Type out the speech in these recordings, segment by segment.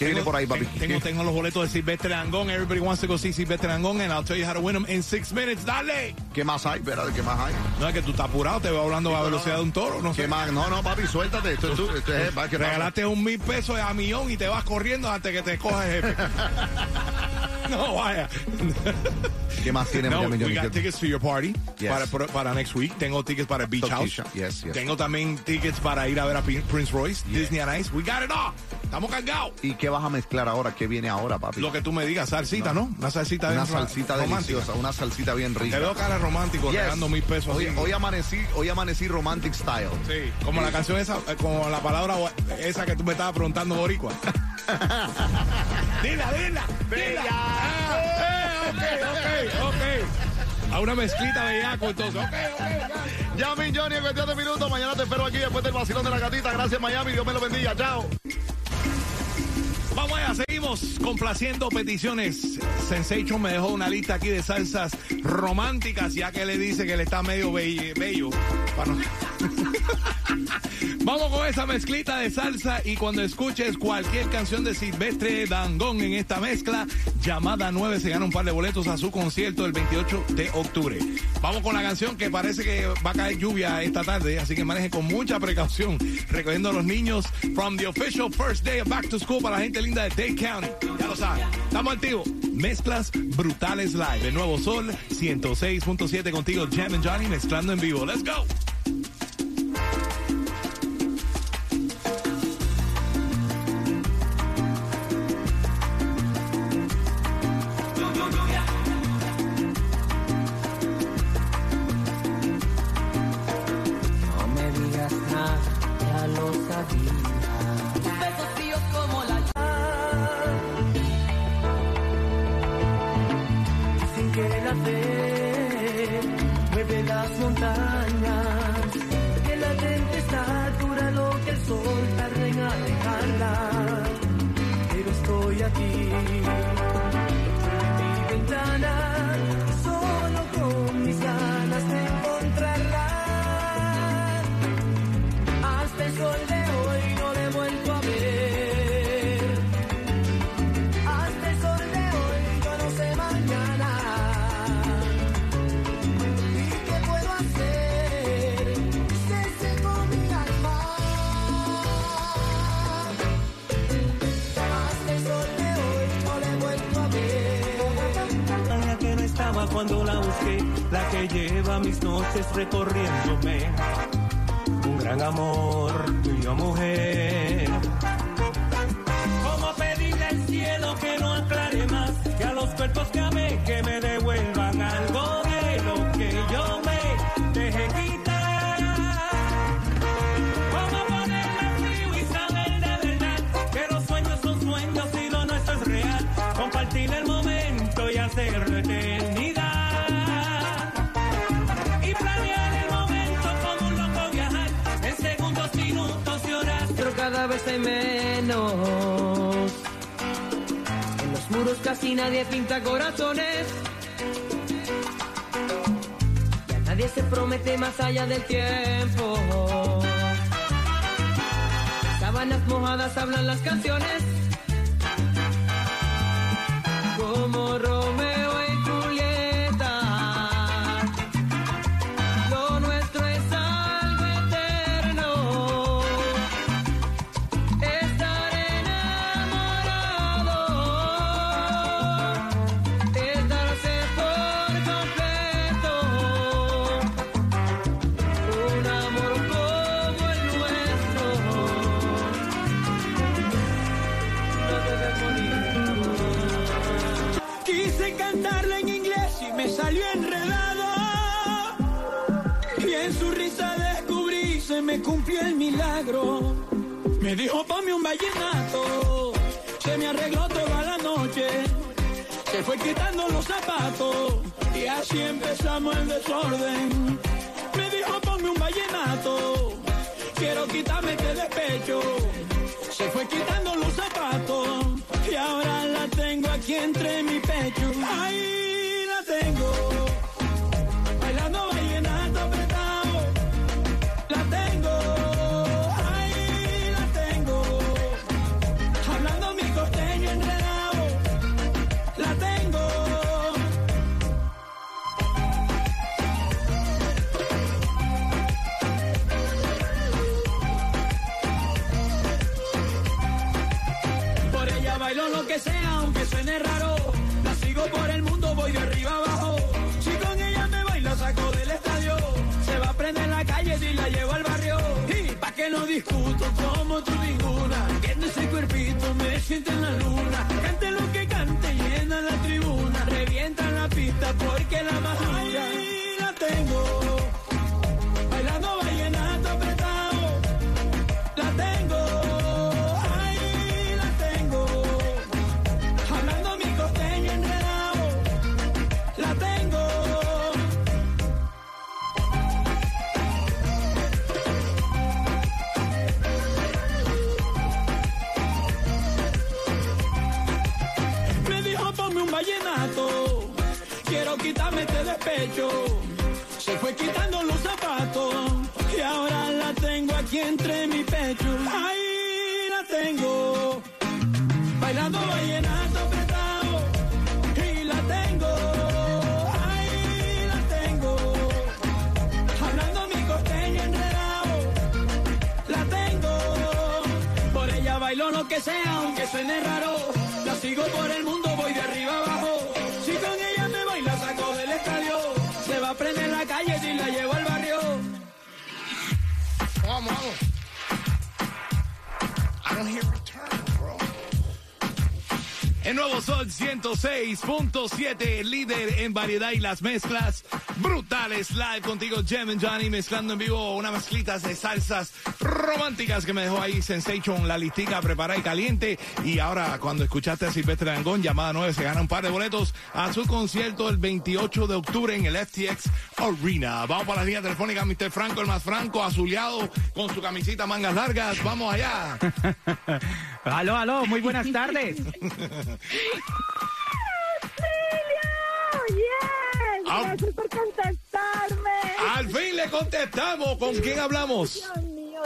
¿Qué viene por ahí, papi? Tengo, los boletos de Silvestre Angón. Everybody wants to go see Silvestre Angón, and I'll tell you how to win them in six minutes. ¡Dale! ¿Qué más hay? Espérate, ¿qué más hay? No es que tú estás apurado, te veo hablando a la velocidad de un toro. No ¿Qué sé. más? No, no, papi, suéltate. Esto, esto, esto es, va. Regalaste un mil pesos a millón y te vas corriendo antes que te coja el jefe. no, vaya. ¿Qué más tiene No, Yami we got ¿Qué- tickets to your party Yes. para, para, para next week. Tengo tickets para Beach House. Yes, yes. Tengo también tickets para ir a ver a Prince Royce, Disney on Ice. We got it all. Estamos cargados. ¿Y qué vas a mezclar ahora? ¿Qué viene ahora, papi? Lo que tú me digas, salsita, ¿no? Una salsita Una bien salsita deliciosa, una salsita bien rica. Te veo cara romántico, Yes. regando mil pesos. Hoy, amanecí, hoy amanecí romantic style. Sí, como la canción esa, eh, como la palabra esa que tú me estabas preguntando, Boricua. dila, dila, dila. Ah, eh, ok, ok, ok. A una mezclita bellaco, entonces. Ok, ok, ok. Yami Johnny, en cuestión de minutos. Mañana te espero aquí después del vacilón de la gatita. Gracias, Miami. Dios me lo bendiga. Chao. Vamos allá, seguimos complaciendo peticiones. Sensation me dejó una lista aquí de salsas románticas, ya que le dice que le está medio be- bello. Vamos con esa mezclita de salsa y cuando escuches cualquier canción de Silvestre Dangón en esta mezcla, llamada 9 se gana un par de boletos a su concierto el 28 de octubre. Vamos con la canción que parece que va a caer lluvia esta tarde, así que maneje con mucha precaución, recogiendo a los niños from the official first day of back to school para la gente linda de Dade County. Ya lo saben, estamos activos. Mezclas brutales live. El nuevo Sol 106.7 contigo, Jam and Johnny mezclando en vivo. Let's go. Cuando la busqué, la que lleva mis noches recorriéndome. Un gran amor, tuya mujer. ¿Cómo pedirle al cielo que no aclare más? Que a los cuerpos que amé, que me devuelvan algo menos. En los muros casi nadie pinta corazones. Ya nadie se promete más allá del tiempo. Sábanas mojadas hablan las canciones. Como Romeo así empezamos el desorden. Se fue quitando los zapatos y ahora la tengo aquí entre mi pecho. Ahí la tengo, bailando vallenato apretado. Y la tengo, ahí la tengo, hablando mi costeño enredado. La tengo, por ella bailo lo que sea, aunque suene raro. La sigo por el mundo, nuevo Sol 106.7, líder en variedad y las mezclas brutales. Live contigo, Jem and Johnny, mezclando en vivo unas mezclitas de salsas románticas que me dejó ahí Sensation, la listica preparada y caliente. Y ahora, cuando escuchaste a Silvestre Dangón, llamada 9, se gana un par de boletos a su concierto el 28 de octubre en el FTX Arena. Vamos para la línea telefónica, Mr. Franco, el más franco, azuleado, con su camisita mangas largas. Vamos allá. Aló, aló, muy buenas tardes. ¡Yes! Gracias por contestarme. Al fin le contestamos. ¿Con quién hablamos? Dios mío.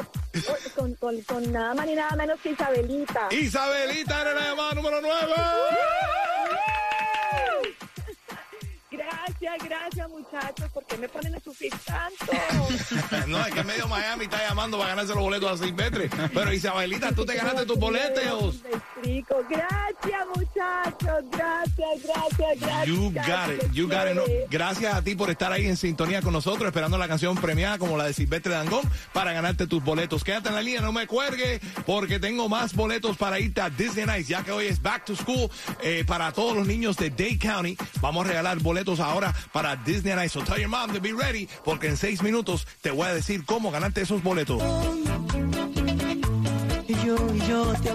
Con, con, con nada más ni nada menos que Isabelita. Isabelita era la llamada número 9. Gracias, gracias muchachos. ¿Por qué me ponen a sufrir tanto? No, es que medio Miami está llamando para ganarse los boletos a Silvestre. Pero Isabelita, tú te ganaste tus boletos. Me explico. Gracias muchachos. Gracias, gracias, gracias. You got it, you got it. No, gracias a ti por estar ahí en sintonía con nosotros, esperando la canción premiada como la de Silvestre Dangón para ganarte tus boletos. Quédate en la línea, no me cuelgue, porque tengo más boletos para irte a Disney Nights, ya que hoy es Back to School eh, para todos los niños de Dade County. Vamos a regalar boletos ahora para Disney Nights. So tell your mom to be ready, porque en seis minutos te voy a decir cómo ganarte esos boletos. Yo, yo te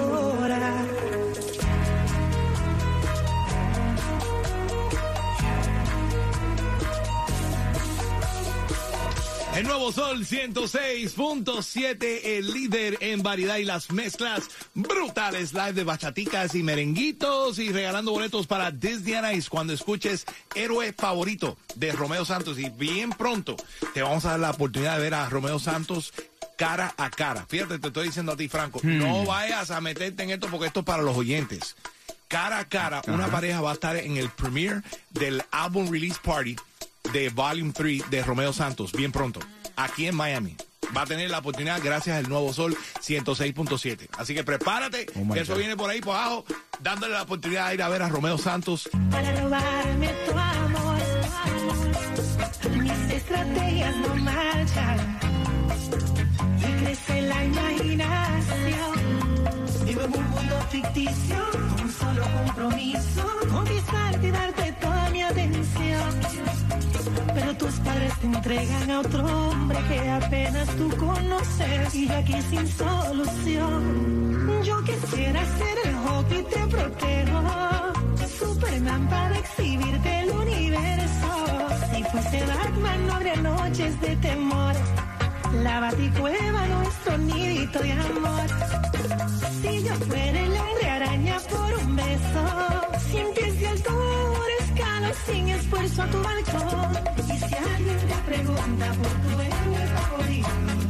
Nuevo Sol 106.7, el líder en variedad y las mezclas brutales live de bachaticas y merenguitos y regalando boletos para Disney Ice cuando escuches Héroe Favorito de Romeo Santos y bien pronto te vamos a dar la oportunidad de ver a Romeo Santos cara a cara. Fíjate, te estoy diciendo a ti, Franco, no vayas a meterte en esto porque esto es para los oyentes. Cara a cara, una pareja va a estar en el premiere del álbum release party de Volume 3 de Romeo Santos, bien pronto, aquí en Miami. Va a tener la oportunidad gracias al Nuevo Sol 106.7. Así que prepárate, Oh que eso God. viene por ahí por abajo, dándole la oportunidad de ir a ver a Romeo Santos. para robarme tu amor. Mis estrategias no marchan y crece la imaginación. Ficticio, un solo compromiso, conquistarte y darte toda mi atención. Pero tus padres te entregan a otro hombre que apenas tú conoces y yo aquí sin solución. Yo quisiera ser el hockey te protejo. Superman para exhibirte el universo. Si fuese Batman no habría noches de temor. La baticueva, nuestro nidito de amor. Si yo fuera el hombre araña por un beso, sin pies de altura, escalo sin esfuerzo a tu balcón. Y si alguien te pregunta por tu héroe favorito,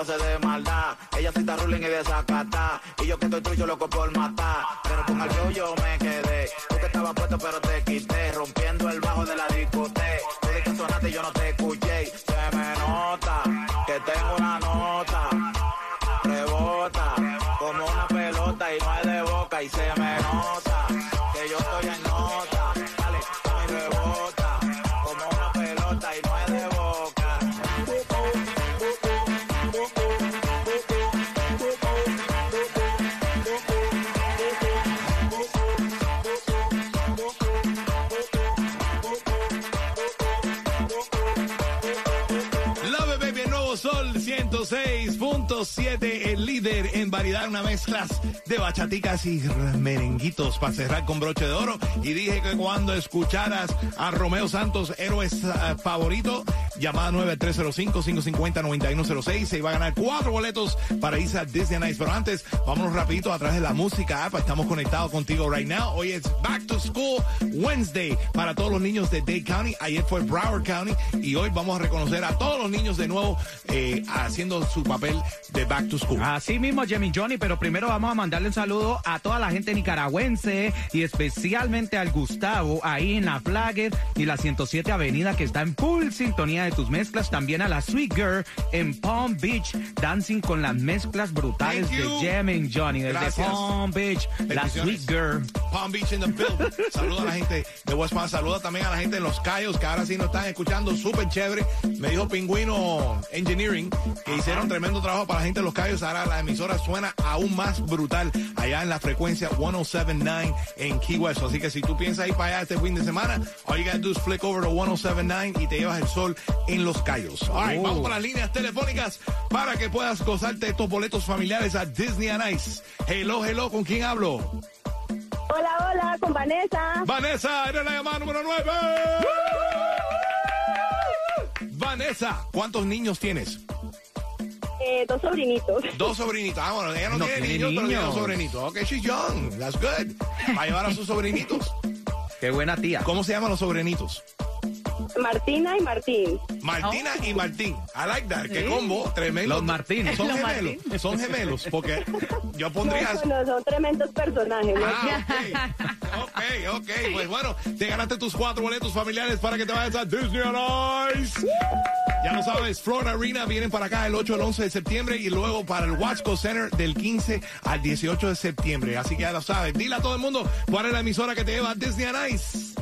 lo haces de maldad. Ella está ruling y desacata. Y yo que estoy tuyo loco por matar. Pero con show yo me quedé. Tú que estabas puesto pero te quité. Rompiendo el bajo de la discoteca. Tú de que sonaste y yo no te 106.7, el líder en variedad, una mezcla de bachaticas y merenguitos para cerrar con broche de oro. Y dije que cuando escucharas a Romeo Santos, héroes eh, favorito, llamada 9305-550-9106, se iba a ganar cuatro boletos para irse a Disney Nights. Pero antes, vámonos rapidito a través de la música. Estamos conectados contigo right now. Hoy es Back to School Wednesday para todos los niños de Dade County. Ayer fue Broward County y hoy vamos a reconocer a todos los niños de nuevo eh, haciendo su papel de Back to School. Mismo, Jimmy Johnny, pero primero vamos a mandarle un saludo a toda la gente nicaragüense y especialmente al Gustavo ahí en la Flagger y la 107 Avenida que está en full sintonía de tus mezclas. También a la Sweet Girl en Palm Beach, dancing con las mezclas brutales de. Jamming Johnny. Desde Gracias. Palm Beach, la. Sweet Girl. Palm Beach in the building. Saluda a la gente de West Palm. Saluda también a la gente de Los Cayos, que ahora sí nos están escuchando. Súper chévere. Me dijo Pingüino Engineering que hicieron tremendo trabajo para la gente de Los Cayos. Ahora la emisora suena aún más brutal allá en la frecuencia 1079 en Key West. Así que si tú piensas ir para allá este fin de semana, all you gotta do is flick over to 1079 y te llevas el sol en Los Cayos. All right, Oh. vamos con las líneas telefónicas para que puedas gozarte estos boletos familiares a Disney on Ice. Hello, hello, ¿con quién hablo? Hola, hola, con Vanessa. Vanessa, eres la llamada número 9. Vanessa, ¿cuántos niños tienes? Eh, dos sobrinitos. Dos sobrinitos. Ah, bueno, ella no, No tiene tiene niños, pero tiene dos sobrinitos. Ok, she's young. That's good. Va a llevar a sus sobrinitos. Qué buena tía. ¿Cómo se llaman los sobrinitos? Martina y Martín. Martina y Martín. I like that. Qué combo. Tremendo. Los Martínez. Son Los gemelos. Son gemelos. Porque yo pondría... No, no, son tremendos personajes. ¿no? Ah, ok. Ok, ok. Pues bueno, te ganaste tus cuatro boletos familiares para que te vayas a Disney on Ice. Ya lo sabes, Florida Arena vienen para acá el 8 al 11 de septiembre y luego para el Watchco Center del 15 al 18 de septiembre. Así que ya lo sabes. Dile a todo el mundo cuál es la emisora que te lleva a Disney on Ice.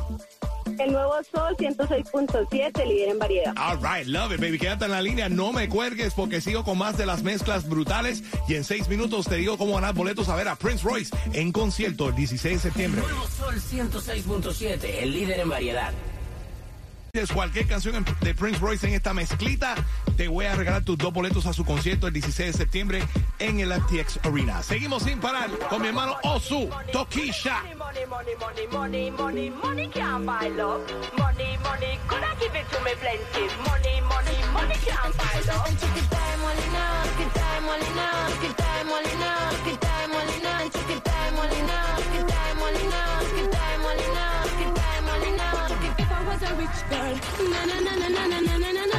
El nuevo Sol 106.7, líder en variedad. All right, love it, baby. Quédate en la línea, no me cuelgues porque sigo con más de las mezclas brutales y en seis minutos te digo cómo ganar boletos a ver a Prince Royce en concierto el 16 de septiembre. Nuevo Sol 106.7, el líder en variedad. Cualquier canción de Prince Royce en esta mezclita, te voy a regalar tus dos boletos a su concierto el 16 de septiembre en el FTX Arena. Seguimos sin parar con mi hermano Osu, Tokisha. bird. Na na na na na na na na na.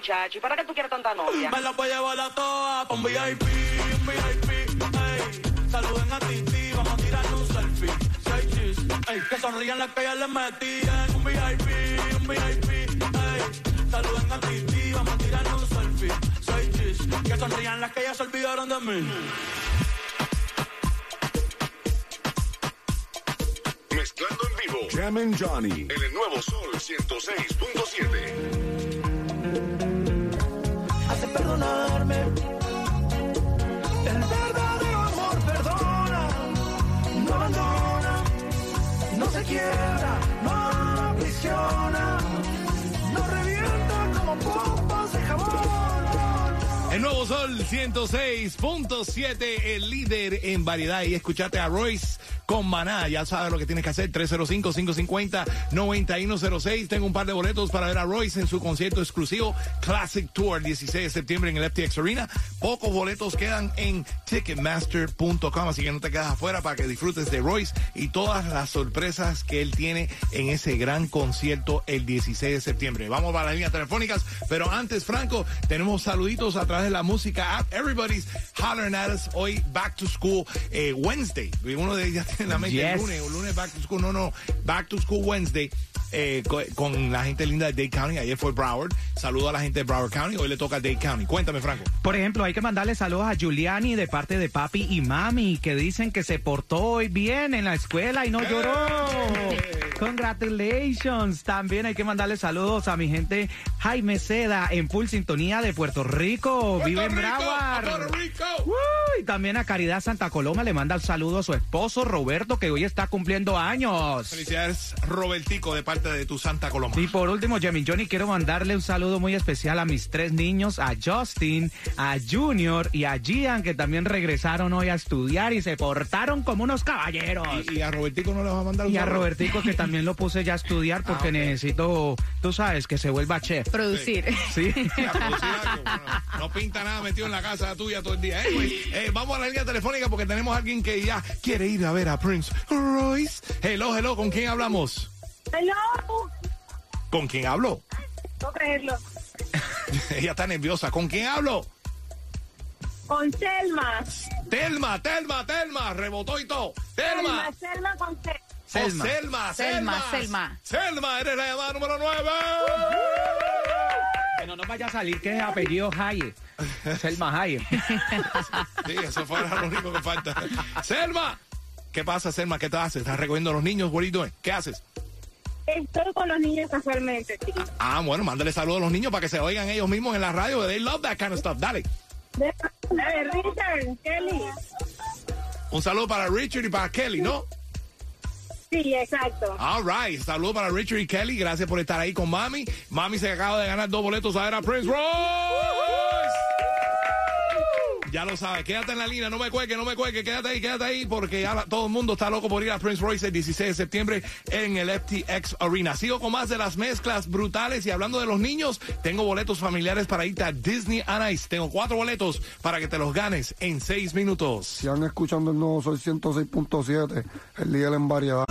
muchacho, ¿y para qué tú quieres tanta novia? Me la voy a llevar a todas un VIP, un VIP, ey. Saluden a Titi, vamos a tirar un selfie. Seis chis, ey. Que sonrían las que ya les metían. Un VIP, un VIP, ey. Saluden a Titi, vamos a tirar un selfie. Seis chis, que sonrían las que ya se olvidaron de mí. Mezclando en vivo. Jam and Johnny. En el nuevo Sol 106.7. perdonarme. El verdadero amor perdona, no abandona, no se quiebra, no aprisiona, no revienta como pompas de jabón. El nuevo Sol 106.7, el líder en variedad. Y escuchate a Royce con Maná. Ya sabes lo que tienes que hacer. 305-550-9106. Tengo un par de boletos para ver a Royce en su concierto exclusivo Classic Tour 16 de septiembre en el FTX Arena. Pocos boletos quedan en Ticketmaster.com. Así que no te quedas afuera para que disfrutes de Royce y todas las sorpresas que él tiene en ese gran concierto el 16 de septiembre. Vamos para las líneas telefónicas. Pero antes, Franco, tenemos saluditos a través de la música app. Everybody's hollering at us hoy, Back to School eh, Wednesday. Uno de en la mente el Yes. lunes, o lunes Back to School. No, no, Back to School Wednesday. Eh, co- con, la gente linda de Dade County. Ayer fue Broward. Saludo a la gente de Broward County. Hoy le toca a Dade County. Cuéntame, Franco. Por ejemplo, hay que mandarle saludos a Giuliani de parte de papi y mami, que dicen que se portó hoy bien en la escuela y no lloró. Congratulations. También hay que mandarle saludos a mi gente Jaime Seda en full sintonía de Puerto Rico. Vive en Broward. Uy, también a Caridad Santa Coloma le manda el saludo a su esposo Roberto, que hoy está cumpliendo años. Felicidades, Robertico, de parte de tu Santa Coloma. Y por último, Jamie Johnny, quiero mandarle un saludo muy especial a mis tres niños, a Justin, a Junior y a Gian, que también regresaron hoy a estudiar y se portaron como unos caballeros. Y, y a Robertico no le va a mandar un Y a? Robertico, que también lo puse ya a estudiar porque Ah, necesito, tú sabes, que se vuelva chef. Producir. Sí. A producir algo. Bueno, no pinta nada metido en la casa tuya todo el día. Eh, vamos a la línea telefónica porque tenemos a alguien que ya quiere ir a ver a Prince Royce. Hello, hello, ¿con quién hablamos? Hello. ¿Con quién hablo? No creerlo. Ella está nerviosa. ¿Con quién hablo? Con Selma. Telma, Telma, Telma. Rebotó y todo. Telma. Selma, Selma con. Selma. Selma, Selma, Selma. Selma. Selma, eres la llamada número 9. Que no nos vaya a salir que es apellido Hayek. Selma Hayek. Sí, eso fue lo único que falta. Selma. ¿Qué pasa, Selma? ¿Qué te haces? ¿Estás recogiendo a los niños? What are you doing? ¿Qué haces? Estoy con los niños casualmente, sí. Ah, bueno, mándale saludos a los niños para que se oigan ellos mismos en la radio. They love that kind of stuff. Dale. De, de Richard, Kelly. Un saludo para Richard y para Kelly, ¿no? Sí, exacto. All right. Saludo para Richard y Kelly. Gracias por estar ahí con Mami. Mami se acaba de ganar dos boletos a ver a Prince Royce. Ya lo sabes, quédate en la línea, no me cuelgue, no me cuelgue, quédate ahí, quédate ahí, porque ya todo el mundo está loco por ir a Prince Royce el 16 de septiembre en el FTX Arena. Sigo con más de las mezclas brutales y hablando de los niños, tengo boletos familiares para irte a Disney on Ice. Tengo cuatro boletos para que te los ganes en seis minutos. Sigan escuchando el nuevo Sol 106.7, el líder en variedad.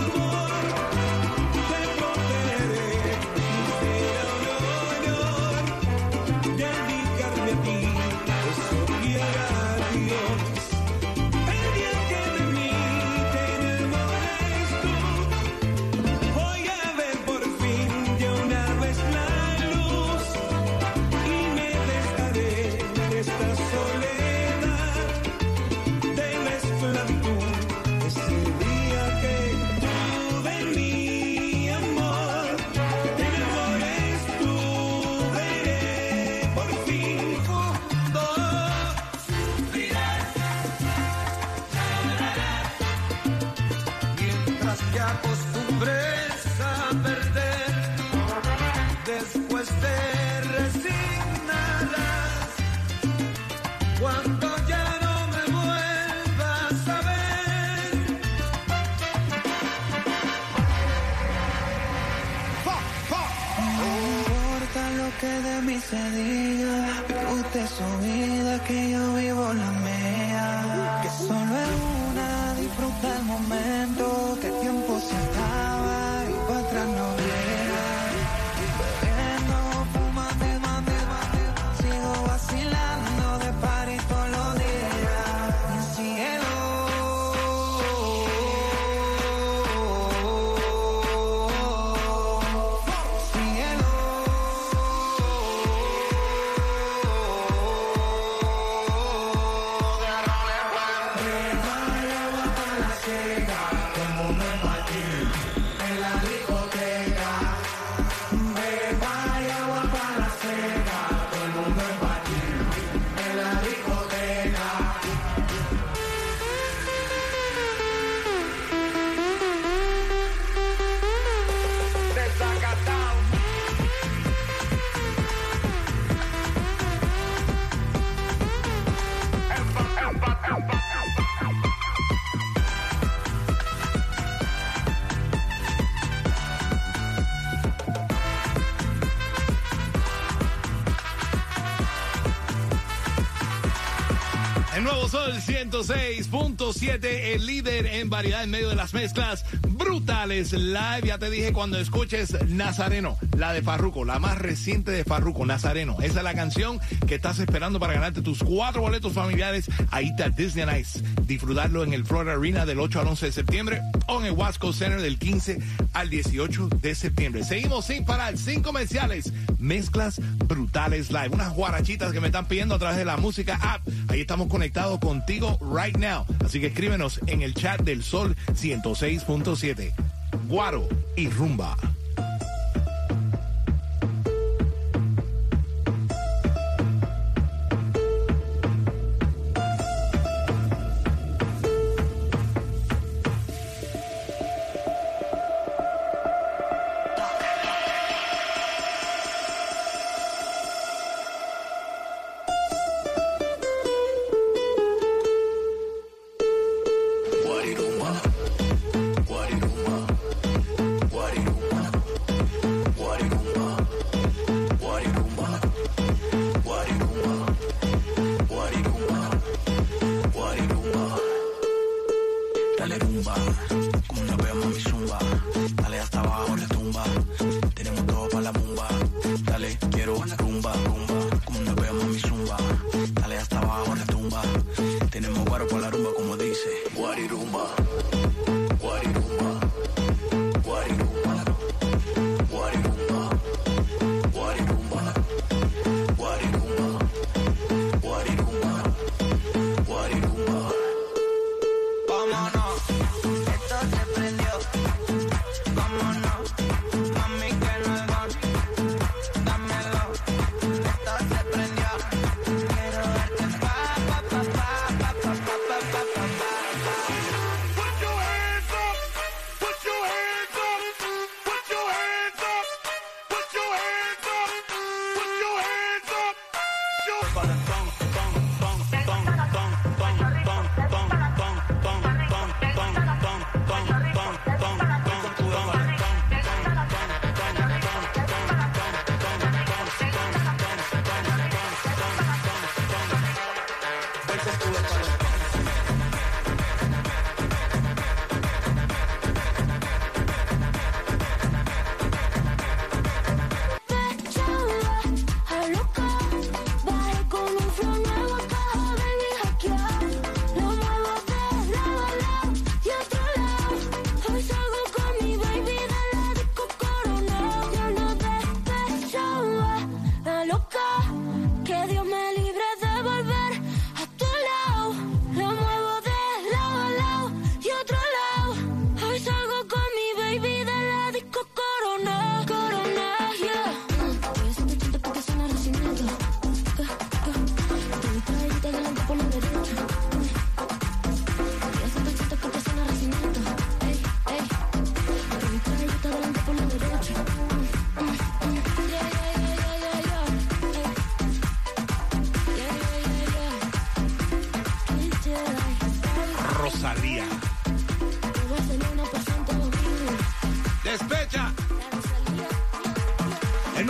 another day. 106.7, el líder en variedad en medio de las mezclas brutales live. Ya te dije cuando escuches Nazareno, la de Farruko, la más reciente de Farruko, Nazareno. Esa es la canción que estás esperando para ganarte tus cuatro boletos familiares a irte a Disney Nights. Disfrutarlo en el Florida Arena del 8 al 11 de septiembre o en el Wasco Center del 15 al 18 de septiembre. Seguimos sin parar, sin comerciales, mezclas brutales live. Unas guarachitas que me están pidiendo a través de la música app. Ahí estamos conectados contigo right now. Así que escríbenos en el chat del Sol 106.7. Guaro y rumba. rumba.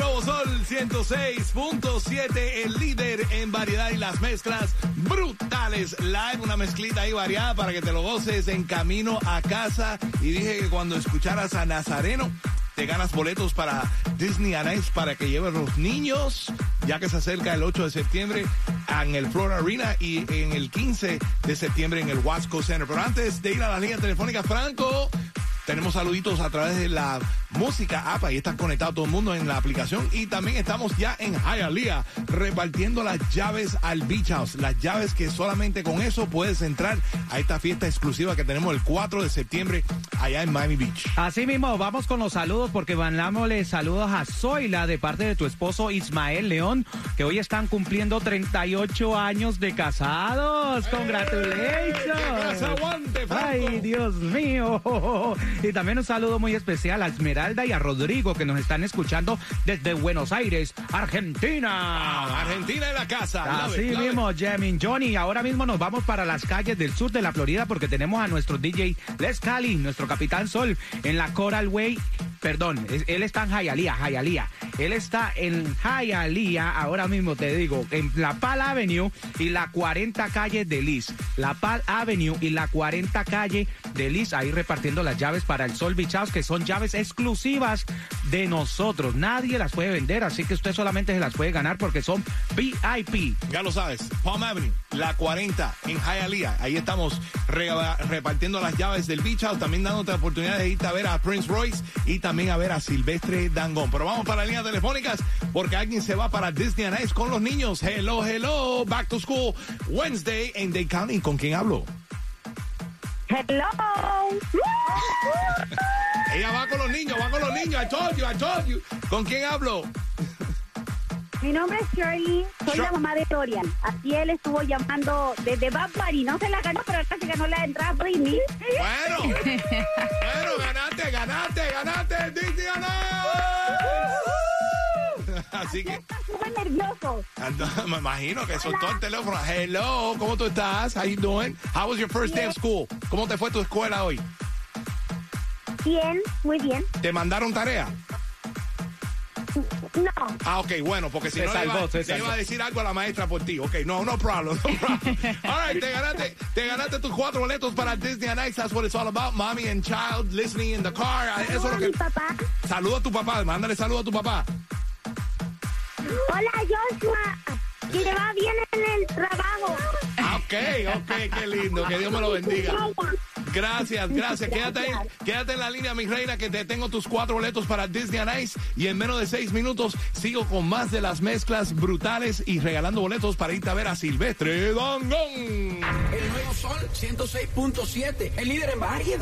Nuevo Sol 106.7, el líder en variedad y las mezclas brutales. Live, una mezclita ahí variada para que te lo goces en camino a casa. Y dije que cuando escucharas a Nazareno, te ganas boletos para Disney Ice para que lleven los niños, ya que se acerca el 8 de septiembre en el Florida Arena y en el 15 de septiembre en el Wasco Center. Pero antes de ir a la línea telefónica, Franco, tenemos saluditos a través de la música app. Ahí está conectado todo el mundo en la aplicación. Y también estamos ya en Hialeah repartiendo las llaves al Beach House. Las llaves que solamente con eso puedes entrar a esta fiesta exclusiva que tenemos el 4 de septiembre allá en Miami Beach. Así mismo, vamos con los saludos porque mandámosle saludos a Zoila de parte de tu esposo Ismael León, que hoy están cumpliendo 38 años de casados. ¡Congratulations! aguante, Franco! ¡Ay, Dios mío! Y también un saludo muy especial a Esmeralda y a Rodrigo que nos están escuchando desde Buenos Aires, Argentina. Argentina en la casa. Love Así it, love it. mismo, Jamin Johnny. Ahora mismo nos vamos para las calles del sur de la Florida porque tenemos a nuestro DJ Les Cali, nuestro Capitán Sol, en la Coral Way. Perdón, él está en Hialeah, Hialeah. Él está en Hialeah, ahora mismo te digo, en la Pal Avenue y la 40 calle de Liz. La Pal Avenue y la 40 calle de Liz, ahí repartiendo las llaves para el Sol Beach House, que son llaves exclusivas de nosotros. Nadie las puede vender, así que usted solamente se las puede ganar porque son VIP. Ya lo sabes, Palm Avenue, la 40 en Hialeah. Ahí estamos re- repartiendo las llaves del Beach House, también dándote la oportunidad de irte a ver a Prince Royce y también a ver a Silvestre Dangón. Pero vamos para las líneas telefónicas porque alguien se va para Disney on Ice con los niños. Hello, hello, back to school Wednesday en Dade County. ¿Con quién hablo? Hello. Ella va con los niños, va con los niños. I told you, I told you. ¿Con quién hablo? Mi nombre es Shirley, soy la mamá de Dorian. Así él estuvo llamando desde Bad Bunny. No se la ganó, pero casi ganó la entrada Britney. Bueno, bueno, ganaste, ganaste, ganaste, Disney. Así que Súper nervioso. Ando- me imagino que soltó el teléfono. Hello, ¿cómo tú estás? How you doing? How was your first day of school? ¿Cómo te fue tu escuela hoy? Bien, muy bien. ¿Te mandaron tarea? No. Ah, ok, bueno, porque si Se no le salvó, iba, se le iba a decir algo a la maestra por ti. Ok, no, no problem, no problem. All right, te ganaste, te ganaste tus cuatro boletos para Disney on Ice. That's what it's all about. Mommy and child listening in the car. Eso es lo que... mi papá. Saluda a tu papá, mándale saludo a tu papá. Hola, Joshua. Que le va bien en el trabajo. Ah, ok, ok, qué lindo. Que Dios me lo bendiga. Gracias, gracias. Quédate ahí, quédate en la línea, mi reina, que te tengo tus cuatro boletos para Disney on Ice. Y en menos de seis minutos sigo con más de las mezclas brutales y regalando boletos para irte a ver a Silvestre Dangón. El nuevo Sol 106.7, el líder en variedad.